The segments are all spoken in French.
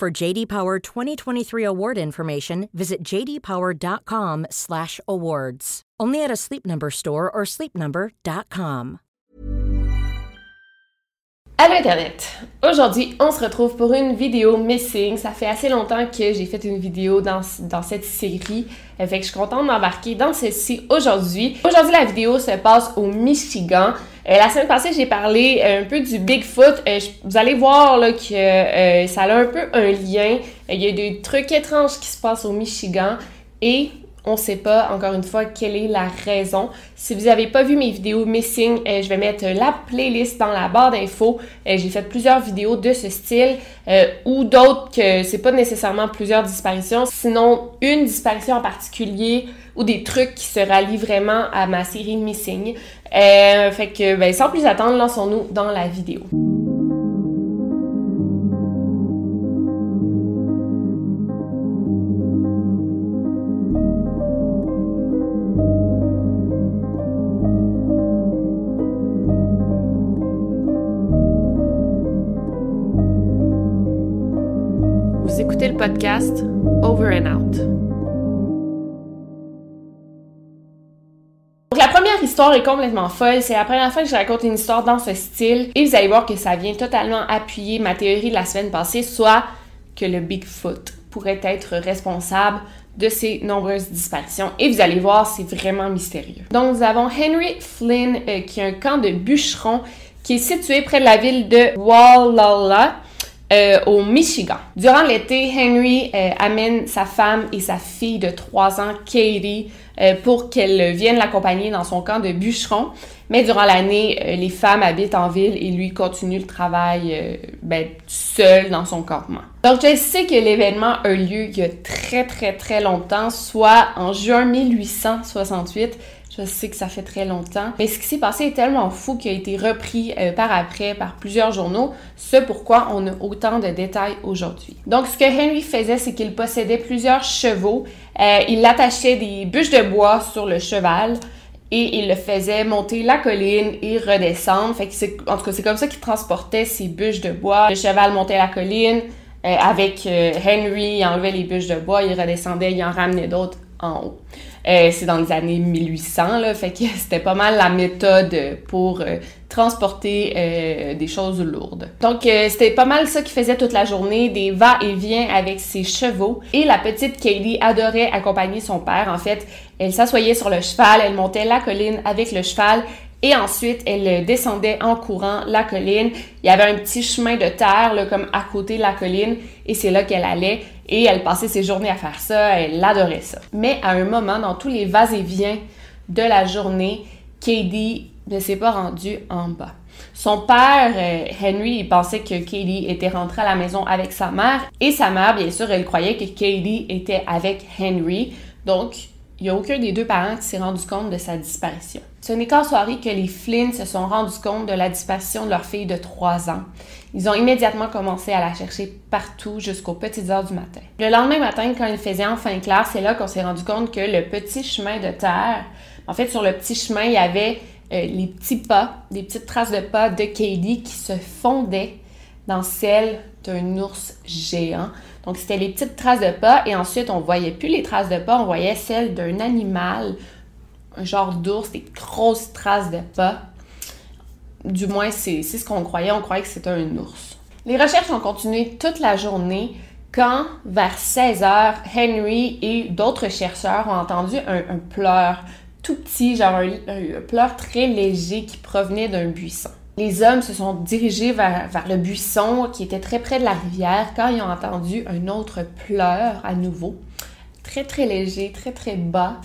For JD Power 2023 award information, visit jdpower.com/awards. Only at a Sleep Number store or sleepnumber.com. Allô Internet! Aujourd'hui, on se retrouve pour une vidéo missing. Ça fait assez longtemps que j'ai fait une vidéo dans, cette série. Que je suis contente m'embarquer dans celle-ci aujourd'hui. Aujourd'hui, la vidéo se passe au Michigan. Euh, la semaine passée, j'ai parlé un peu du Bigfoot. Euh, vous allez voir là, que euh, ça a un peu un lien. Il y a des trucs étranges qui se passent au Michigan. Et on ne sait pas, encore une fois, quelle est la raison. Si vous n'avez pas vu mes vidéos Missing, euh, je vais mettre la playlist dans la barre d'infos. Euh, j'ai fait plusieurs vidéos de ce style euh, ou d'autres que c'est pas nécessairement plusieurs disparitions, sinon une disparition en particulier ou des trucs qui se rallient vraiment à ma série Missing. Fait que, ben, sans plus attendre, lançons-nous dans la vidéo. le podcast Over and Out. Est complètement folle. C'est la première fois que je raconte une histoire dans ce style. Et vous allez voir que ça vient totalement appuyer ma théorie de la semaine passée, soit que le Bigfoot pourrait être responsable de ces nombreuses disparitions. Et vous allez voir, c'est vraiment mystérieux. Donc nous avons Henry Flynn, euh, qui est un camp de bûcherons qui est situé près de la ville de Wallala euh, au Michigan. Durant l'été, Henry euh, amène sa femme et sa fille de 3 ans, Katie, euh, pour qu'elle vienne l'accompagner dans son camp de bûcheron. Mais durant l'année, les femmes habitent en ville et lui continue le travail ben, seul dans son campement. Donc je sais que l'événement a lieu il y a très très très longtemps, soit en juin 1868 je sais que ça fait très longtemps. Mais ce qui s'est passé est tellement fou qu'il a été repris euh, par après par plusieurs journaux, ce pourquoi on a autant de détails aujourd'hui. Donc, ce que Henry faisait, c'est qu'il possédait plusieurs chevaux. Euh, il attachait des bûches de bois sur le cheval et il le faisait monter la colline et redescendre. En tout cas, c'est comme ça qu'il transportait ses bûches de bois. Le cheval montait la colline. Euh, avec Henry, il enlevait les bûches de bois, il redescendait, il en ramenait d'autres en. Euh, c'est dans les années 1800, là, fait que c'était pas mal la méthode pour euh, transporter euh, des choses lourdes. Donc, c'était pas mal ça qu'il faisait toute la journée, des va-et-vient avec ses chevaux. Et la petite Katie adorait accompagner son père. En fait, elle s'assoyait sur le cheval, elle montait la colline avec le cheval et ensuite, elle descendait en courant la colline. Il y avait un petit chemin de terre, comme à côté de la colline, et c'est là qu'elle allait. Et elle passait ses journées à faire ça, elle adorait ça. Mais à un moment, dans tous les vas-et-viens de la journée, Katie ne s'est pas rendue en bas. Son père, euh, Henry, il pensait que Katie était rentrée à la maison avec sa mère. Et sa mère, bien sûr, elle croyait que Katie était avec Henry. Donc, il n'y a aucun des deux parents qui s'est rendu compte de sa disparition. Ce n'est qu'en soirée que les Flynn se sont rendus compte de la disparition de leur fille de 3 ans. Ils ont immédiatement commencé à la chercher partout jusqu'aux petites heures du matin. Le lendemain matin, quand il faisait enfin clair, c'est là qu'on s'est rendu compte que le petit chemin de terre, en fait, sur le petit chemin, il y avait euh, les petits pas, des petites traces de pas de Katie qui se fondaient dans celles d'un ours géant. Donc, c'était les petites traces de pas et ensuite, on voyait plus les traces de pas, on voyait celles d'un animal, un genre d'ours, des grosses traces de pas. Du moins, c'est ce qu'on croyait, on croyait que c'était un ours. Les recherches ont continué toute la journée quand, vers 16 heures, Henry et d'autres chercheurs ont entendu un, pleur tout petit, genre un pleur très léger qui provenait d'un buisson. Les hommes se sont dirigés vers, le buisson qui était très près de la rivière quand ils ont entendu un autre pleur à nouveau, très très léger, très très bas,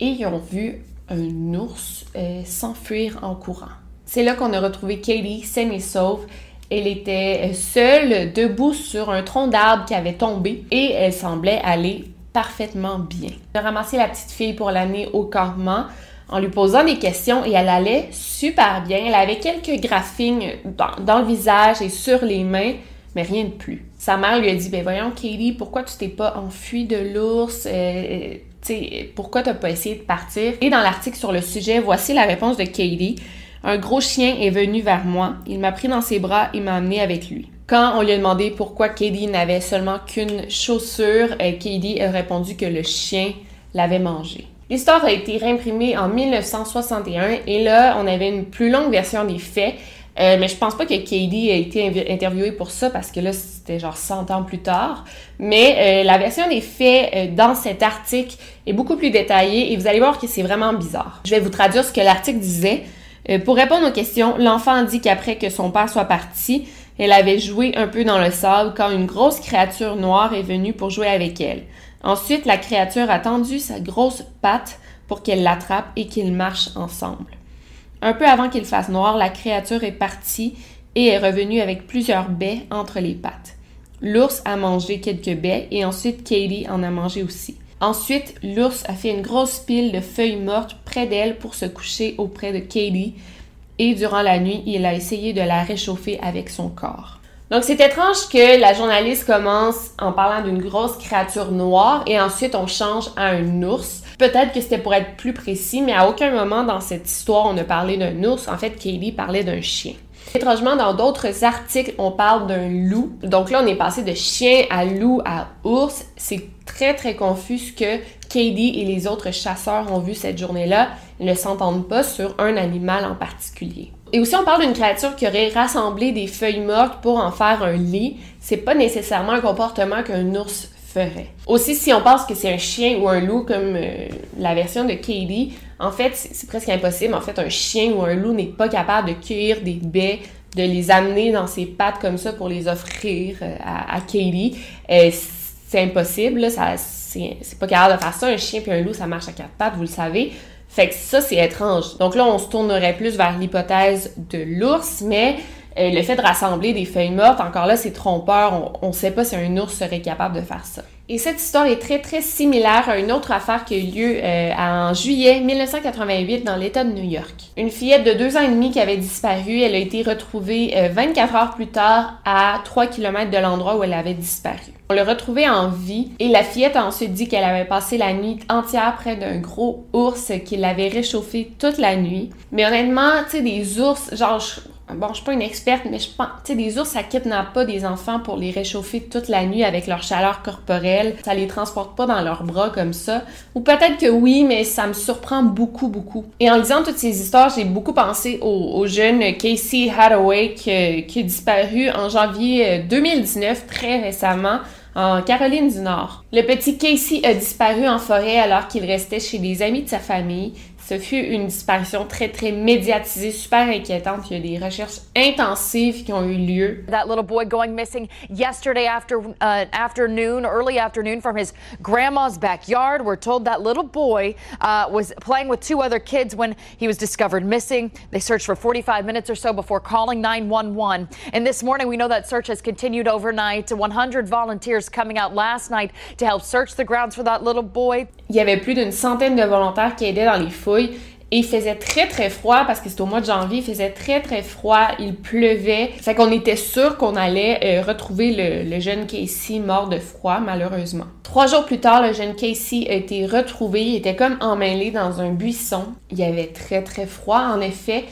et ils ont vu un ours euh, s'enfuir en courant. C'est là qu'on a retrouvé Katie saine et sauve. Elle était seule, debout sur un tronc d'arbre qui avait tombé et elle semblait aller parfaitement bien. J'ai ramassé la petite fille pour l'amener au campement en lui posant des questions et elle allait super bien. Elle avait quelques graphines dans, le visage et sur les mains, mais rien de plus. Sa mère lui a dit, ben voyons Katie, pourquoi tu t'es pas enfuie de l'ours? Euh, pourquoi t'as pas essayé de partir? Et dans l'article sur le sujet, voici la réponse de Katie. Un gros chien est venu vers moi. Il m'a pris dans ses bras et m'a amené avec lui. Quand on lui a demandé pourquoi Katie n'avait seulement qu'une chaussure, euh, Katie a répondu que le chien l'avait mangé. L'histoire a été réimprimée en 1961 et là, on avait une plus longue version des faits. Euh, mais je pense pas que Katie a été interviewée pour ça parce que là, c'était genre 100 ans plus tard. Mais euh, la version des faits dans cet article est beaucoup plus détaillée et vous allez voir que c'est vraiment bizarre. Je vais vous traduire ce que l'article disait. pour répondre aux questions, l'enfant dit qu'après que son père soit parti, elle avait joué un peu dans le sable quand une grosse créature noire est venue pour jouer avec elle. Ensuite, la créature a tendu sa grosse patte pour qu'elle l'attrape et qu'ils marchent ensemble. Un peu avant qu'il fasse noir, la créature est partie et est revenue avec plusieurs baies entre les pattes. L'ours a mangé quelques baies et ensuite Katie en a mangé aussi. Ensuite, l'ours a fait une grosse pile de feuilles mortes près d'elle pour se coucher auprès de Katie et durant la nuit, il a essayé de la réchauffer avec son corps. Donc c'est étrange que la journaliste commence en parlant d'une grosse créature noire et ensuite on change à un ours. Peut-être que c'était pour être plus précis, mais à aucun moment dans cette histoire on a parlé d'un ours. En fait, Kaylee parlait d'un chien. Étrangement, dans d'autres articles, on parle d'un loup. Donc là, on est passé de chien à loup à ours. C'est très très confus que Katie et les autres chasseurs ont vu cette journée-là. Ils ne s'entendent pas sur un animal en particulier. Et aussi, on parle d'une créature qui aurait rassemblé des feuilles mortes pour en faire un lit. C'est pas nécessairement un comportement qu'un ours ferait. Aussi, si on pense que c'est un chien ou un loup comme euh, la version de Katie, en fait, c'est presque impossible. En fait, un chien ou un loup n'est pas capable de cueillir des baies, de les amener dans ses pattes comme ça pour les offrir euh, à, Katie. Euh, c'est impossible, ça, c'est pas capable de faire ça. Un chien puis un loup, ça marche à quatre pattes, vous le savez. Fait que ça, c'est étrange. Donc là, on se tournerait plus vers l'hypothèse de l'ours, mais euh, le fait de rassembler des feuilles mortes, encore là, c'est trompeur. On ne sait pas si un ours serait capable de faire ça. Et cette histoire est très, très similaire à une autre affaire qui a eu lieu euh, en juillet 1988 dans l'État de New York. Une fillette de deux ans et demi qui avait disparu, elle a été retrouvée 24 euh, heures plus tard à 3 km de l'endroit où elle avait disparu. On l'a retrouvée en vie et la fillette a ensuite dit qu'elle avait passé la nuit entière près d'un gros ours qui l'avait réchauffé toute la nuit. Mais honnêtement, tu sais, des ours, genre, bon, je suis pas une experte, mais je pense, tu sais, des ours, ça kidnappe pas des enfants pour les réchauffer toute la nuit avec leur chaleur corporelle. Ça les transporte pas dans leurs bras comme ça. Ou peut-être que oui, mais ça me surprend beaucoup, beaucoup. Et en lisant toutes ces histoires, j'ai beaucoup pensé au, jeune Casey Hathaway qui, qui a disparu en janvier 2019, euh, très récemment en Caroline du Nord. Le petit Casey a disparu en forêt alors qu'il restait chez des amis de sa famille. Ce fut une disparition très, très médiatisée, super inquiétante. Il y a des recherches intensives qui ont eu lieu. That little boy going missing yesterday after, uh, afternoon, early afternoon from his grandma's backyard. We're told that little boy uh, was playing with two other kids when he was discovered missing. They searched for 45 minutes or so before calling 911. And this morning, we know that search has continued overnight. 100 volunteers coming out last night to help search the grounds for that little boy. Il y avait plus d'une centaine de volontaires qui aidaient dans les fouilles. Et il faisait très très froid parce que c'était au mois de janvier, il faisait très très froid, il pleuvait. Fait qu'on était sûr qu'on allait euh, retrouver le, jeune Casey mort de froid, malheureusement. Trois jours plus tard, le jeune Casey a été retrouvé, il était comme emmêlé dans un buisson. Il avait très très froid en effet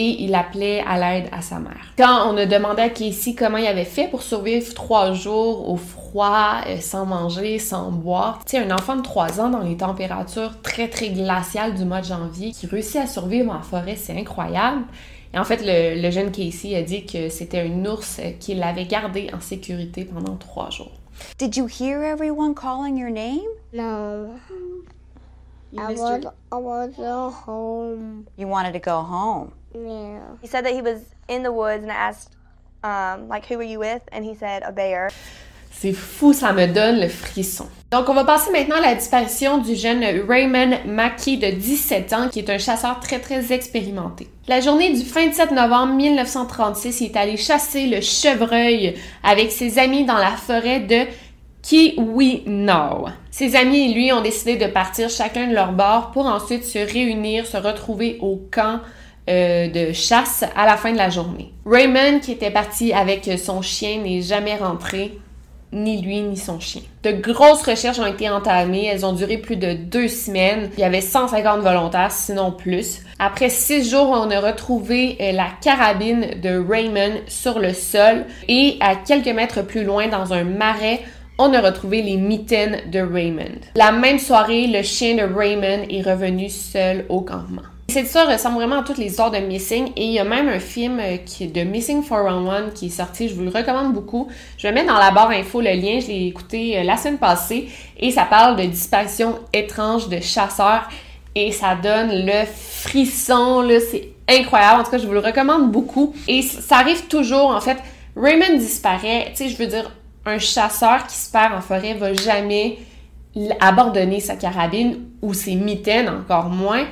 et il appelait à l'aide à sa mère. Quand on a demandé à Casey comment il avait fait pour survivre trois jours au froid, euh, sans manger, sans boire, tu sais, un enfant de trois ans dans les températures très très glaciales du mois de janvier qui réussit à survivre en forêt, c'est incroyable. Et en fait, le, jeune Casey a dit que c'était un ours qui l'avait gardé en sécurité pendant trois jours. Did you hear everyone calling your name? No. You I, was, I was home. You wanted to go home. Yeah. He said that he was in the woods and I asked, um, like, who were you with? And he said, a bear. C'est fou, ça me donne le frisson. Donc, on va passer maintenant à la disparition du jeune Raymond Mackey de 17 ans, qui est un chasseur très, très expérimenté. La journée du 27 novembre 1936, il est allé chasser le chevreuil avec ses amis dans la forêt de Kiwinau. Ses amis et lui ont décidé de partir chacun de leur bord pour ensuite se réunir, se retrouver au camp euh, de chasse à la fin de la journée. Raymond, qui était parti avec son chien, n'est jamais rentré ni lui ni son chien. De grosses recherches ont été entamées, elles ont duré plus de deux semaines. Il y avait 150 volontaires, sinon plus. Après six jours, on a retrouvé euh, la carabine de Raymond sur le sol et à quelques mètres plus loin, dans un marais, on a retrouvé les mitaines de Raymond. La même soirée, le chien de Raymond est revenu seul au campement. Cette histoire ressemble vraiment à toutes les histoires de Missing et il y a même un film euh, qui est de Missing 411 qui est sorti, je vous le recommande beaucoup. Je vais mettre dans la barre info le lien, je l'ai écouté euh, la semaine passée et ça parle de disparition étrange de chasseurs et ça donne le frisson, c'est incroyable. En tout cas, je vous le recommande beaucoup et ça arrive toujours en fait. Raymond disparaît, tu sais, je veux dire, un chasseur qui se perd en forêt va jamais abandonner sa carabine ou ses mitaines, encore moins.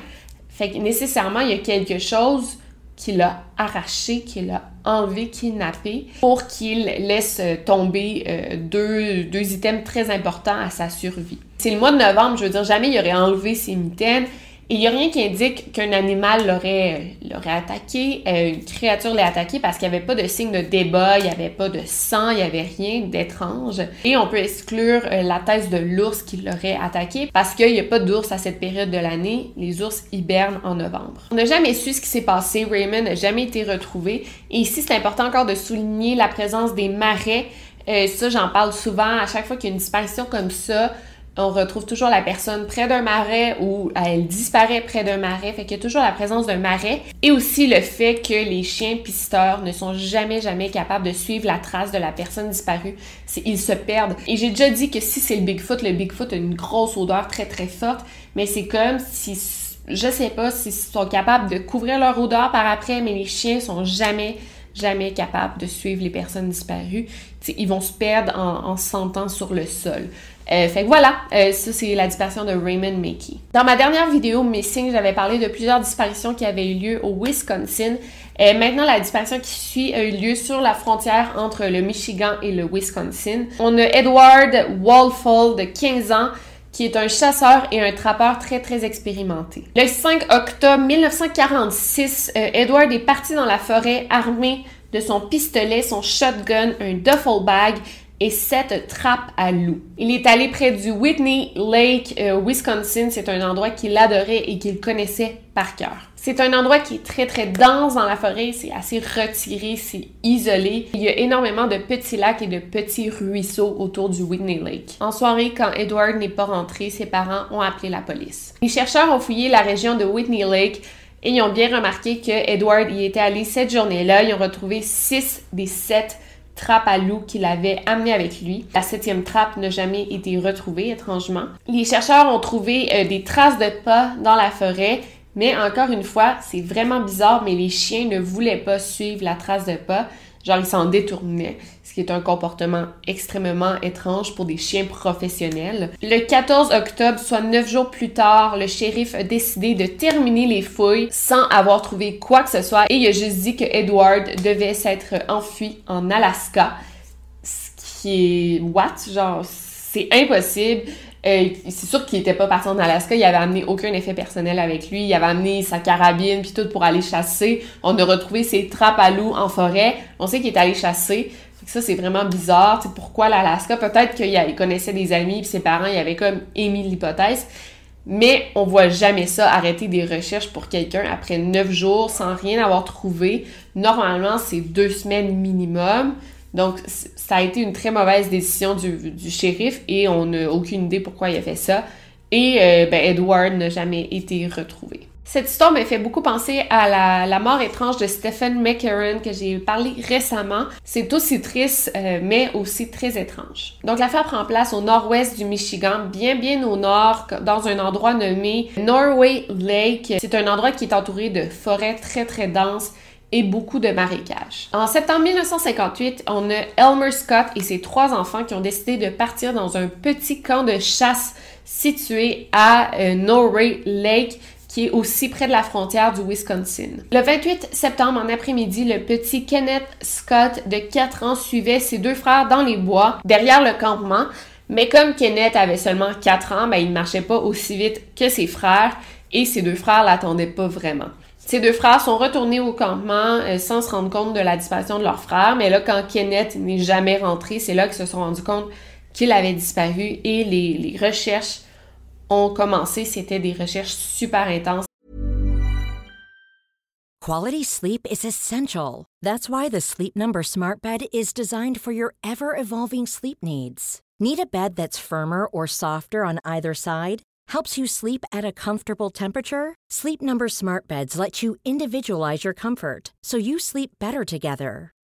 Fait que nécessairement, il y a quelque chose qui l'a arraché, qui l'a enlevé, kidnappé, pour qu'il laisse tomber euh, deux, items très importants à sa survie. C'est le mois de novembre, je veux dire, jamais il aurait enlevé ses mitaines, il n'y a rien qui indique qu'un animal l'aurait, attaqué, euh, une créature l'ait attaqué parce qu'il n'y avait pas de signe de débat, il n'y avait pas de sang, il n'y avait rien d'étrange. Et on peut exclure euh, la thèse de l'ours qui l'aurait attaqué parce qu'il n'y a pas d'ours à cette période de l'année. Les ours hibernent en novembre. On n'a jamais su ce qui s'est passé. Raymond n'a jamais été retrouvé. Et ici, c'est important encore de souligner la présence des marais. Euh, ça, j'en parle souvent. À chaque fois qu'il y a une disparition comme ça, on retrouve toujours la personne près d'un marais ou elle disparaît près d'un marais. Fait qu'il y a toujours la présence d'un marais. Et aussi le fait que les chiens pisteurs ne sont jamais, jamais capables de suivre la trace de la personne disparue. Ils se perdent. Et j'ai déjà dit que si c'est le Bigfoot, le Bigfoot a une grosse odeur très, très forte. Mais c'est comme si je sais pas s'ils sont capables de couvrir leur odeur par après, mais les chiens sont jamais jamais capables de suivre les personnes disparues. ils vont se perdre en, en sentant sur le sol. Euh, fait voilà, euh, ça c'est la disparition de Raymond Mackey. Dans ma dernière vidéo Missing, j'avais parlé de plusieurs disparitions qui avaient eu lieu au Wisconsin. Et maintenant, la disparition qui suit a eu lieu sur la frontière entre le Michigan et le Wisconsin. On a Edward Walfall de 15 ans qui est un chasseur et un trappeur très très expérimenté. Le 5 octobre 1946, euh, Edward est parti dans la forêt armé de son pistolet, son shotgun, un duffel bag et sept trappes à loups. Il est allé près du Whitney Lake, euh, Wisconsin. C'est un endroit qu'il adorait et qu'il connaissait par cœur. C'est un endroit qui est très très dense dans la forêt, c'est assez retiré, c'est isolé. Il y a énormément de petits lacs et de petits ruisseaux autour du Whitney Lake. En soirée, quand Edward n'est pas rentré, ses parents ont appelé la police. Les chercheurs ont fouillé la région de Whitney Lake et ils ont bien remarqué que Edward y était allé cette journée-là. Ils ont retrouvé six des sept trappe à loup qu'il avait amené avec lui. La septième trappe n'a jamais été retrouvée, étrangement. Les chercheurs ont trouvé euh, des traces de pas dans la forêt, mais encore une fois, c'est vraiment bizarre, mais les chiens ne voulaient pas suivre la trace de pas. Genre, ils s'en détournaient, qui est un comportement extrêmement étrange pour des chiens professionnels. Le 14 octobre, soit neuf jours plus tard, le shérif a décidé de terminer les fouilles sans avoir trouvé quoi que ce soit et il a juste dit que Edward devait s'être enfui en Alaska. Ce qui est... What? Genre, c'est impossible. Euh, c'est sûr qu'il était pas parti en Alaska, il avait amené aucun effet personnel avec lui, il avait amené sa carabine puis tout pour aller chasser. On a retrouvé ses trappes à loups en forêt. On sait qu'il est allé chasser. Ça, c'est vraiment bizarre. C'est pourquoi l'Alaska? Peut-être qu'il connaissait des amis puis ses parents, il avait comme émis l'hypothèse. Mais on voit jamais ça arrêter des recherches pour quelqu'un après neuf jours sans rien avoir trouvé. Normalement, c'est deux semaines minimum. Donc, ça a été une très mauvaise décision du, shérif et on n'a aucune idée pourquoi il a fait ça. Et euh, ben, Edward n'a jamais été retrouvé. Cette histoire m'a fait beaucoup penser à la, mort étrange de Stephen McCarran que j'ai parlé récemment. C'est aussi triste, euh, mais aussi très étrange. Donc l'affaire prend place au nord-ouest du Michigan, bien bien au nord, dans un endroit nommé Norway Lake. C'est un endroit qui est entouré de forêts très très denses et beaucoup de marécages. En septembre 1958, on a Elmer Scott et ses trois enfants qui ont décidé de partir dans un petit camp de chasse situé à euh, Norway Lake qui est aussi près de la frontière du Wisconsin. Le 28 septembre en après-midi, le petit Kenneth Scott de 4 ans suivait ses deux frères dans les bois derrière le campement, mais comme Kenneth avait seulement 4 ans, ben, il ne marchait pas aussi vite que ses frères et ses deux frères l'attendaient pas vraiment. Ses deux frères sont retournés au campement euh, sans se rendre compte de la disparition de leur frère, mais là, quand Kenneth n'est jamais rentré, c'est là qu'ils se sont rendus compte qu'il avait disparu et les recherches ont commencé. C'était des recherches super intenses. Quality sleep is essential. That's why the Sleep Number Smart Bed is designed for your ever evolving sleep needs. Need a bed that's firmer or softer on either side? Helps you sleep at a comfortable temperature? Sleep Number Smart Beds let you individualize your comfort so you sleep better together.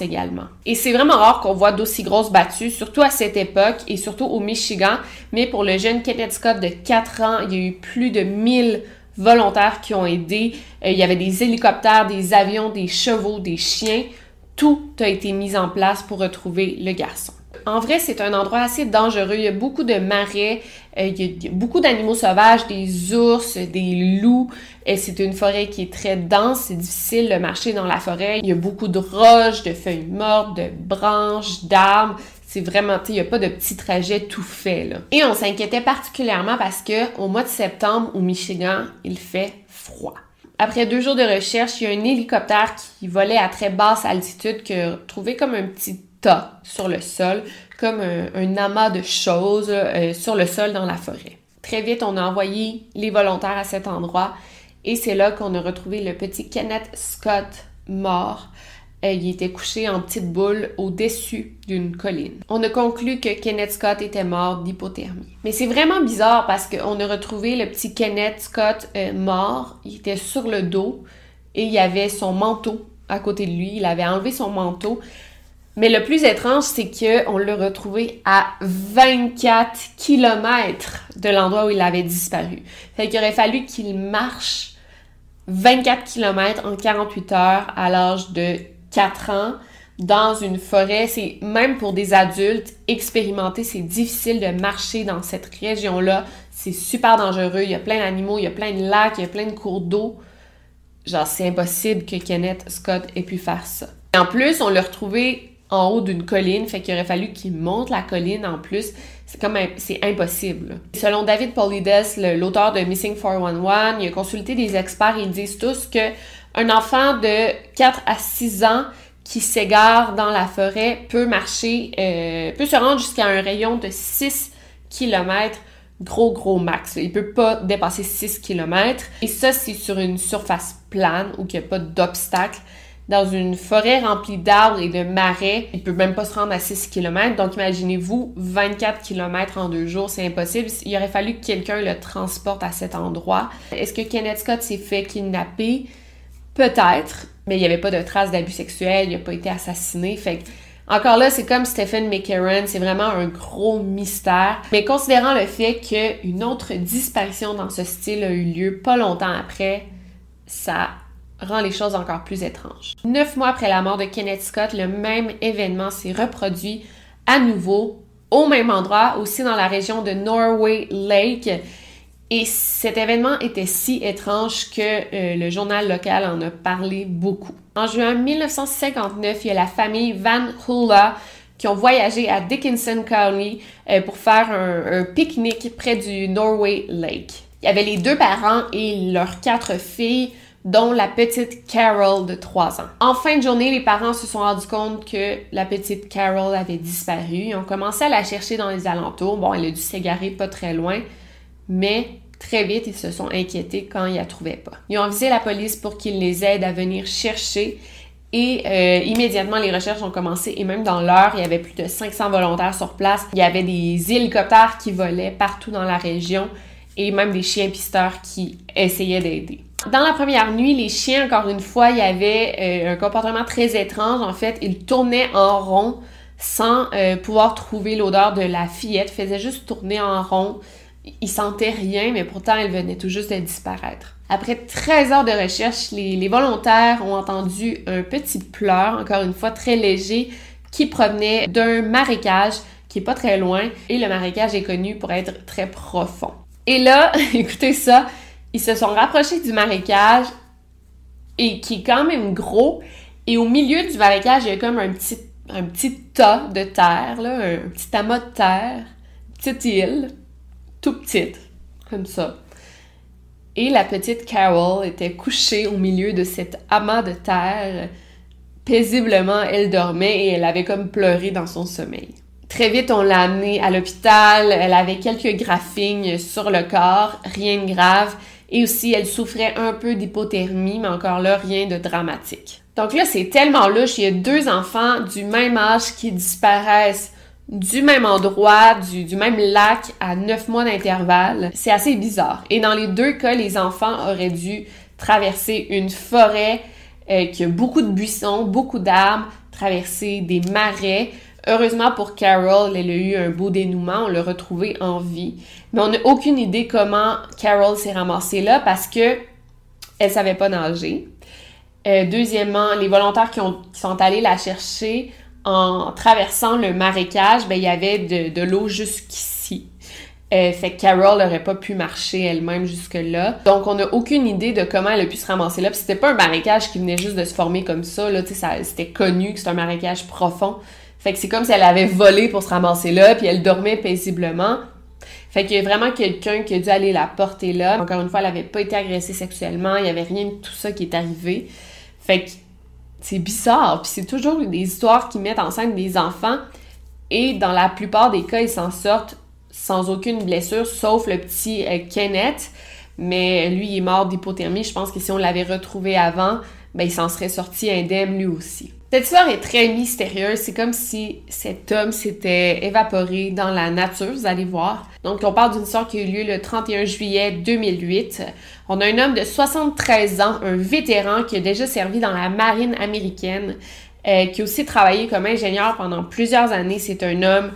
également. Et c'est vraiment rare qu'on voit d'aussi grosses battues, surtout à cette époque et surtout au Michigan. Mais pour le jeune Kenneth Scott de 4 ans, il y a eu plus de 1000 volontaires qui ont aidé. Euh, il y avait des hélicoptères, des avions, des chevaux, des chiens. Tout a été mis en place pour retrouver le garçon. En vrai, c'est un endroit assez dangereux. Il y a beaucoup de marais, euh, il y a beaucoup d'animaux sauvages, des ours, des loups. Et c'est une forêt qui est très dense. C'est difficile de marcher dans la forêt. Il y a beaucoup de roches, de feuilles mortes, de branches, d'arbres. C'est vraiment, il n'y a pas de petit trajet tout fait. Et on s'inquiétait particulièrement parce que au mois de septembre, au Michigan, il fait froid. Après deux jours de recherche, il y a un hélicoptère qui volait à très basse altitude qui a trouvé comme un petit sur le sol, comme un, amas de choses euh, sur le sol dans la forêt. Très vite, on a envoyé les volontaires à cet endroit et c'est là qu'on a retrouvé le petit Kenneth Scott mort. Euh, il était couché en petite boule au-dessus d'une colline. On a conclu que Kenneth Scott était mort d'hypothermie. Mais c'est vraiment bizarre parce qu'on a retrouvé le petit Kenneth Scott euh, mort. Il était sur le dos et il y avait son manteau à côté de lui. Il avait enlevé son manteau. Mais le plus étrange, c'est qu'on l'a retrouvé à 24 km de l'endroit où il avait disparu. Fait qu'il aurait fallu qu'il marche 24 km en 48 heures à l'âge de 4 ans dans une forêt. C'est même pour des adultes expérimentés, c'est difficile de marcher dans cette région-là. C'est super dangereux. Il y a plein d'animaux, il y a plein de lacs, il y a plein de cours d'eau. Genre, c'est impossible que Kenneth Scott ait pu faire ça. Et en plus, on l'a retrouvé en haut d'une colline, fait qu'il aurait fallu qu'il monte la colline en plus. C'est comme c'est impossible. Selon David Polides, l'auteur de Missing 411, il a consulté des experts et ils disent tous que un enfant de 4 à 6 ans qui s'égare dans la forêt peut marcher, euh, peut se rendre jusqu'à un rayon de 6 km gros gros max. Il peut pas dépasser 6 km. Et ça, c'est sur une surface plane où il n'y a pas d'obstacle dans une forêt remplie d'arbres et de marais. Il peut même pas se rendre à 6 km. Donc imaginez-vous 24 km en deux jours, c'est impossible. Il aurait fallu que quelqu'un le transporte à cet endroit. Est-ce que Kenneth Scott s'est fait kidnapper? Peut-être, mais il n'y avait pas de traces d'abus sexuels, il n'a pas été assassiné. Encore là, c'est comme Stephen McCarran, c'est vraiment un gros mystère. Mais considérant le fait qu'une autre disparition dans ce style a eu lieu pas longtemps après, ça rend les choses encore plus étranges. Neuf mois après la mort de Kenneth Scott, le même événement s'est reproduit à nouveau au même endroit, aussi dans la région de Norway Lake. Et cet événement était si étrange que euh, le journal local en a parlé beaucoup. En juin 1959, il y a la famille Van Hula qui ont voyagé à Dickinson County euh, pour faire un, un pique-nique près du Norway Lake. Il y avait les deux parents et leurs quatre filles dont la petite Carol de 3 ans. En fin de journée, les parents se sont rendus compte que la petite Carol avait disparu. Ils ont commencé à la chercher dans les alentours. Bon, elle a dû s'égarer pas très loin, mais très vite, ils se sont inquiétés quand ils la trouvaient pas. Ils ont avisé la police pour qu'ils les aident à venir chercher Et euh, immédiatement, les recherches ont commencé et même dans l'heure, il y avait plus de 500 volontaires sur place. Il y avait des hélicoptères qui volaient partout dans la région et même des chiens pisteurs qui essayaient d'aider. Dans la première nuit, les chiens, encore une fois, il y avait euh, un comportement très étrange. En fait, ils tournaient en rond sans euh, pouvoir trouver l'odeur de la fillette, faisaient juste tourner en rond. Ils sentaient rien, mais pourtant, elle venait tout juste de disparaître. Après 13 heures de recherche, les, volontaires ont entendu un petit pleur, encore une fois très léger, qui provenait d'un marécage qui est pas très loin et le marécage est connu pour être très profond. Et là, écoutez ça, ils se sont rapprochés du marécage et qui est quand même gros et au milieu du marécage, il y a comme un petit tas de terre un petit amas de terre, une petite île, tout petite, comme ça. Et la petite Carol était couchée au milieu de cet amas de terre. Paisiblement, elle dormait et elle avait comme pleuré dans son sommeil. Très vite, on l'a amenée à l'hôpital. Elle avait quelques graphines sur le corps, rien de grave. Et aussi, elle souffrait un peu d'hypothermie, mais encore là, rien de dramatique. Donc là, c'est tellement louche. Il y a deux enfants du même âge qui disparaissent du même endroit, du, même lac à neuf mois d'intervalle. C'est assez bizarre. Et dans les deux cas, les enfants auraient dû traverser une forêt euh, qui beaucoup de buissons, beaucoup d'arbres, traverser des marais. Heureusement pour Carol, elle a eu un beau dénouement, on l'a retrouvée en vie. Mais on n'a aucune idée comment Carol s'est ramassée là parce que elle savait pas nager. Euh, deuxièmement, les volontaires qui, ont, qui sont allés la chercher en traversant le marécage, ben, il y avait de, l'eau jusqu'ici. Euh, fait que Carol n'aurait pas pu marcher elle-même jusque-là. Donc, on n'a aucune idée de comment elle a pu se ramasser là. Puis c'était pas un marécage qui venait juste de se former comme ça, là. Sais, c'était connu que c'était un marécage profond. Fait que c'est comme si elle avait volé pour se ramasser là, puis elle dormait paisiblement. Fait qu'il y a vraiment quelqu'un qui a dû aller la porter là. Encore une fois, elle n'avait pas été agressée sexuellement, il y avait rien de tout ça qui est arrivé. Fait que c'est bizarre. Puis c'est toujours des histoires qui mettent en scène des enfants. Et dans la plupart des cas, ils s'en sortent sans aucune blessure, sauf le petit euh, Kenneth. Mais lui, il est mort d'hypothermie. Je pense que si on l'avait retrouvé avant, ben, il s'en serait sorti indemne lui aussi. Cette histoire est très mystérieuse. C'est comme si cet homme s'était évaporé dans la nature, vous allez voir. Donc, on parle d'une histoire qui a eu lieu le 31 juillet 2008. On a un homme de 73 ans, un vétéran qui a déjà servi dans la marine américaine, euh, qui a aussi travaillé comme ingénieur pendant plusieurs années. C'est un homme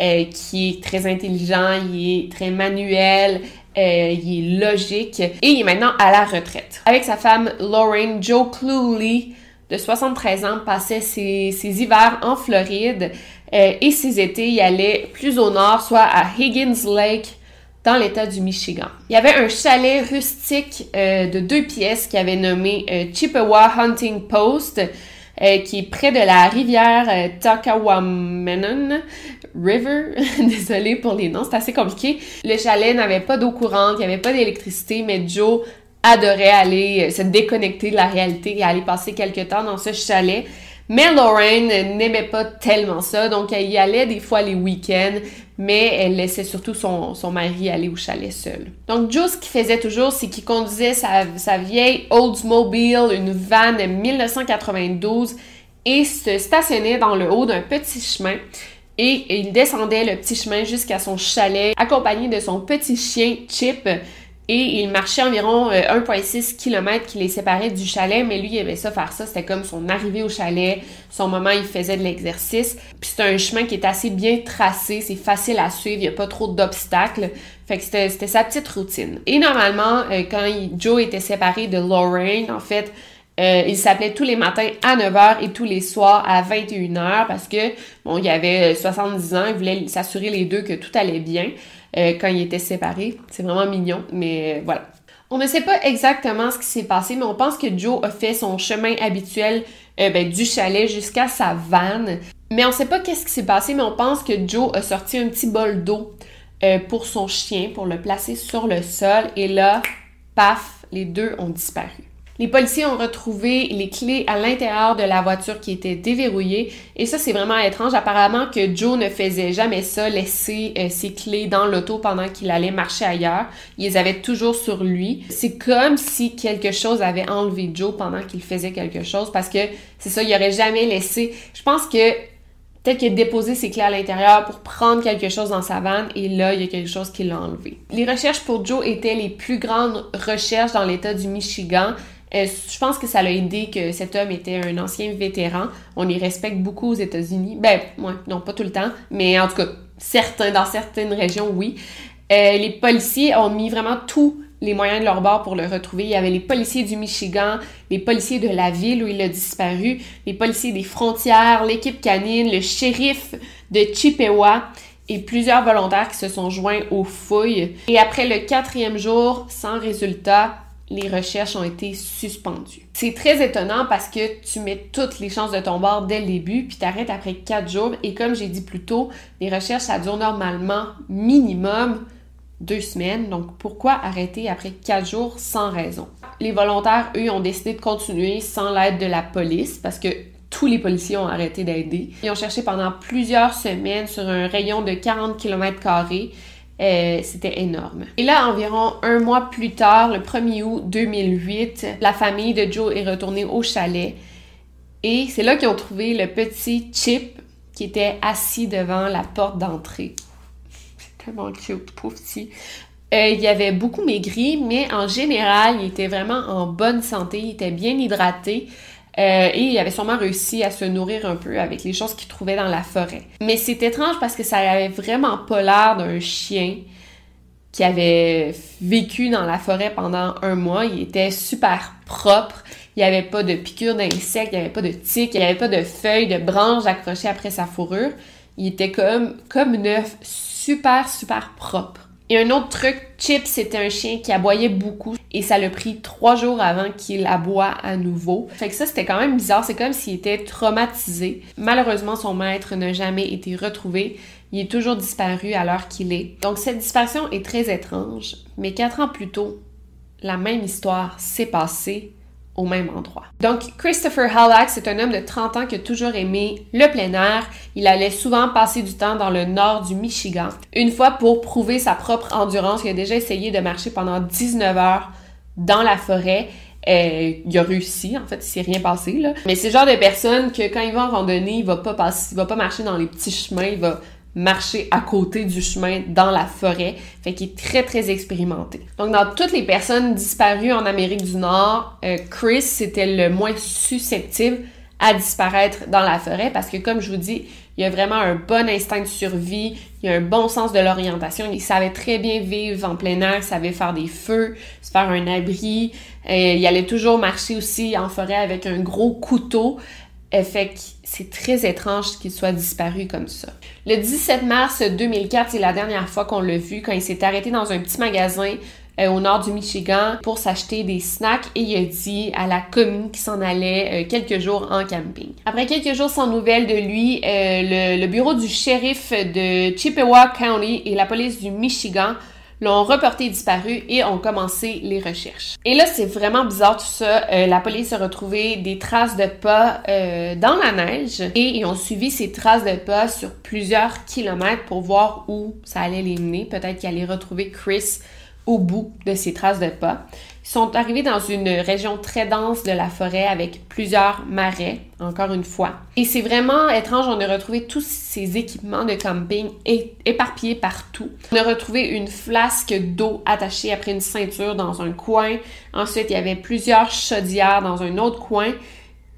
euh, qui est très intelligent, il est très manuel, euh, il est logique et il est maintenant à la retraite. Avec sa femme Lauren, Joe Cluley, de 73 ans, passait ses, hivers en Floride euh, et ses étés, il allait plus au nord, soit à Higgins Lake, dans l'État du Michigan. Il y avait un chalet rustique euh, de deux pièces qui avait nommé Chippewa Hunting Post, qui est près de la rivière Takawamenon River. Désolée pour les noms, c'est assez compliqué. Le chalet n'avait pas d'eau courante, il n'y avait pas d'électricité, mais Joe adorait aller euh, se déconnecter de la réalité et aller passer quelques temps dans ce chalet. Mais Lauren n'aimait pas tellement ça, donc elle y allait des fois les week-ends, mais elle laissait surtout son, son mari aller au chalet seul. Donc Joe, ce qu'il faisait toujours, c'est qu'il conduisait sa, sa vieille Oldsmobile, une van de 1992, et se stationnait dans le haut d'un petit chemin. Et il descendait le petit chemin jusqu'à son chalet, accompagné de son petit chien Chip, et il marchait environ 1,6 euh, km qui les séparait du chalet, mais lui, il aimait ça faire ça. C'était comme son arrivée au chalet, son moment, il faisait de l'exercice. Puis c'est un chemin qui est assez bien tracé, c'est facile à suivre, il n'y a pas trop d'obstacles. Fait que c'était sa petite routine. Et normalement, euh, quand Joe était séparé de Lorraine, en fait, euh, il s'appelait tous les matins à 9h et tous les soirs à 21h parce que, bon, il avait 70 ans, il voulait s'assurer les deux que tout allait bien. Euh, quand ils étaient séparés. C'est vraiment mignon, mais euh, voilà. On ne sait pas exactement ce qui s'est passé, mais on pense que Joe a fait son chemin habituel euh, ben, du chalet jusqu'à sa vanne. Mais on ne sait pas qu'est-ce qui s'est passé, mais on pense que Joe a sorti un petit bol d'eau pour son chien, pour le placer sur le sol. Et là, paf, les deux ont disparu. Les policiers ont retrouvé les clés à l'intérieur de la voiture qui était déverrouillée. Et ça, c'est vraiment étrange. Apparemment que Joe ne faisait jamais ça, laisser euh, ses clés dans l'auto pendant qu'il allait marcher ailleurs. Il les avait toujours sur lui. C'est comme si quelque chose avait enlevé Joe pendant qu'il faisait quelque chose parce que c'est ça, il aurait jamais laissé. Je pense que Peut-être qu'il a déposé ses clés à l'intérieur pour prendre quelque chose dans sa vanne et là, il y a quelque chose qui l'a enlevé. Les recherches pour Joe étaient les plus grandes recherches dans l'État du Michigan. Euh, je pense que ça l'a aidé que cet homme était un ancien vétéran. On les respecte beaucoup aux États-Unis. Ben, ouais, non, pas tout le temps, mais en tout cas, certains, dans certaines régions, oui. Euh, les policiers ont mis vraiment tout les moyens de leur bord pour le retrouver. Il y avait les policiers du Michigan, les policiers de la ville où il a disparu, les policiers des frontières, l'équipe canine, le shérif de Chippewa et plusieurs volontaires qui se sont joints aux fouilles. Et après le quatrième jour, sans résultat, les recherches ont été suspendues. C'est très étonnant parce que tu mets toutes les chances de ton bord dès le début, puis t'arrêtes après quatre jours. Et comme j'ai dit plus tôt, les recherches, ça dure normalement minimum deux semaines. Donc, pourquoi arrêter après quatre jours sans raison? Les volontaires, eux, ont décidé de continuer sans l'aide de la police parce que tous les policiers ont arrêté d'aider. Ils ont cherché pendant plusieurs semaines sur un rayon de 40 km euh, c'était énorme. Et là, environ un mois plus tard, le 1er août 2008, la famille de Joe est retournée au chalet. Et c'est là qu'ils ont trouvé le petit Chip qui était assis devant la porte d'entrée tellement cute, pauvre petit. Euh, il avait beaucoup maigri, mais en général, il était vraiment en bonne santé, il était bien hydraté. Euh, et il avait sûrement réussi à se nourrir un peu avec les choses qu'il trouvait dans la forêt. Mais c'est étrange parce que ça avait vraiment pas l'air d'un chien qui avait vécu dans la forêt pendant un mois. Il était super propre. Il n'y avait pas de piqûres d'insectes, il n'y avait pas de tiques, il n'y avait pas de feuilles, de branches accrochées après sa fourrure. Il était comme, comme neuf, super, super propre. Et un autre truc, Chip, c'était un chien qui aboyait beaucoup et ça l'a pris trois jours avant qu'il aboie à nouveau. Fait que ça, c'était quand même bizarre. C'est comme s'il était traumatisé. Malheureusement, son maître n'a jamais été retrouvé. Il est toujours disparu à l'heure qu'il est. Donc, cette disparition est très étrange. Mais quatre ans plus tôt, la même histoire s'est passée même endroit. Donc, Christopher Hallax c'est un homme de 30 ans qui a toujours aimé le plein air. Il allait souvent passer du temps dans le nord du Michigan. Une fois pour prouver sa propre endurance, il a déjà essayé de marcher pendant 19 heures dans la forêt. Euh, il a réussi, en fait, il s'est rien passé, là. Mais c'est le genre de personne que quand il va en randonnée, il va il va pas marcher dans les petits chemins, il va marcher à côté du chemin dans la forêt. Fait qu'il est très, très expérimenté. Donc, dans toutes les personnes disparues en Amérique du Nord, euh, Chris, c'était le moins susceptible à disparaître dans la forêt parce que, comme je vous dis, il a vraiment un bon instinct de survie, il a un bon sens de l'orientation, il savait très bien vivre en plein air, il savait faire des feux, se faire un abri, euh, il allait toujours marcher aussi en forêt avec un gros couteau. Euh, fait que c'est très étrange qu'il soit disparu comme ça. Le 17 mars 2004, c'est la dernière fois qu'on l'a vu quand il s'est arrêté dans un petit magasin euh, au nord du Michigan pour s'acheter des snacks et il a dit à la commune qu'il s'en allait euh, quelques jours en camping. Après quelques jours sans nouvelles de lui, le, le bureau du shérif de Chippewa County et la police du Michigan l'ont reporté disparu et ont commencé les recherches. Et là, c'est vraiment bizarre tout ça. Euh, la police a retrouvé des traces de pas euh, dans la neige et ils ont suivi ces traces de pas sur plusieurs kilomètres pour voir où ça allait les mener. Peut-être qu'ils allaient retrouver Chris au bout de ces traces de pas. Ils sont arrivés dans une région très dense de la forêt avec plusieurs marais, encore une fois. Et c'est vraiment étrange, on a retrouvé tous ces équipements de camping éparpillés partout. On a retrouvé une flasque d'eau attachée après une ceinture dans un coin. Ensuite, il y avait plusieurs chaudières dans un autre coin.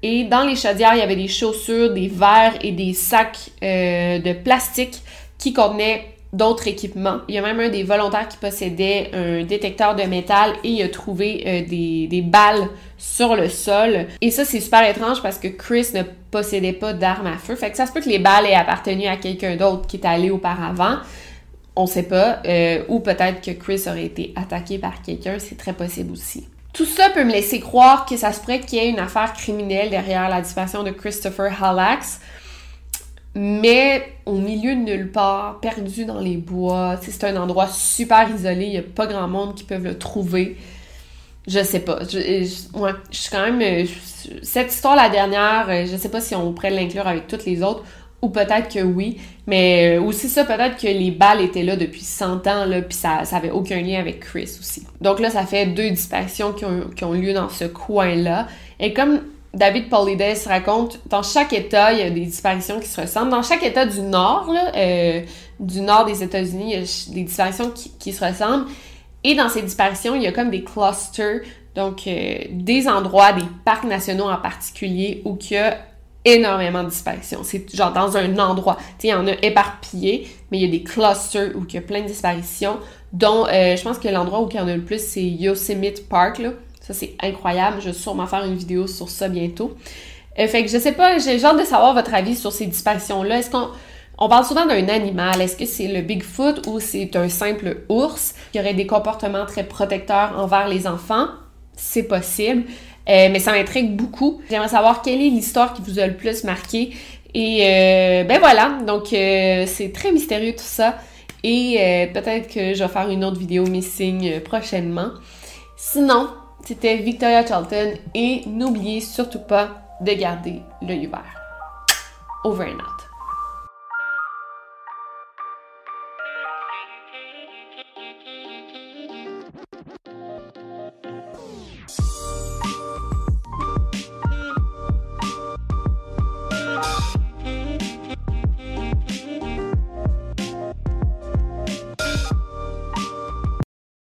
Et dans les chaudières, il y avait des chaussures, des verres et des sacs euh, de plastique qui contenaient d'autres équipements. Il y a même un des volontaires qui possédait un détecteur de métal et il a trouvé euh, des, des, balles sur le sol. Et ça, c'est super étrange parce que Chris ne possédait pas d'armes à feu. Fait que ça se peut que les balles aient appartenu à quelqu'un d'autre qui est allé auparavant. On sait pas. Euh, ou peut-être que Chris aurait été attaqué par quelqu'un. C'est très possible aussi. Tout ça peut me laisser croire que ça se pourrait qu'il y ait une affaire criminelle derrière la disparition de Christopher Hallax mais au milieu de nulle part, perdu dans les bois. C'est un endroit super isolé, il n'y a pas grand monde qui peut le trouver. je sais pas. Je, je- ouais, je suis quand même. euh, cette histoire, la dernière, euh, je sais pas si on pourrait l'inclure avec toutes les autres, ou peut-être que oui. Mais euh, aussi ça, peut-être que les balles étaient là depuis 100 ans, là, puis ça, ça avait aucun lien avec Chris aussi. Donc là, ça fait deux disparitions qui ont, qui ont lieu dans ce coin-là. Et comme David Paulides raconte, dans chaque État, il y a des disparitions qui se ressemblent. Dans chaque État du Nord, là, euh, du Nord des États-Unis, il y a des disparitions qui, qui se ressemblent. Et dans ces disparitions, il y a comme des clusters, donc euh, des endroits, des parcs nationaux en particulier, où il y a énormément de disparitions. C'est genre dans un endroit. Tu sais, il y en a éparpillé, mais il y a des clusters où il y a plein de disparitions, dont euh, je pense que l'endroit où il y en a le plus, c'est Yosemite Park, là. Ça, c'est incroyable. Je vais sûrement faire une vidéo sur ça bientôt. Euh, fait que je sais pas, j'ai hâte de savoir votre avis sur ces disparitions-là. Est-ce qu'on on parle souvent d'un animal. Est-ce que c'est le Bigfoot ou c'est un simple ours? Qui aurait des comportements très protecteurs envers les enfants? C'est possible. Euh, mais ça m'intrigue beaucoup. J'aimerais savoir quelle est l'histoire qui vous a le plus marqué. Et euh, ben voilà, donc c'est très mystérieux tout ça. Et peut-être que je vais faire une autre vidéo missing prochainement. Sinon, c'était Victoria Charlton et n'oubliez surtout pas de garder l'œil ouvert. Over and out.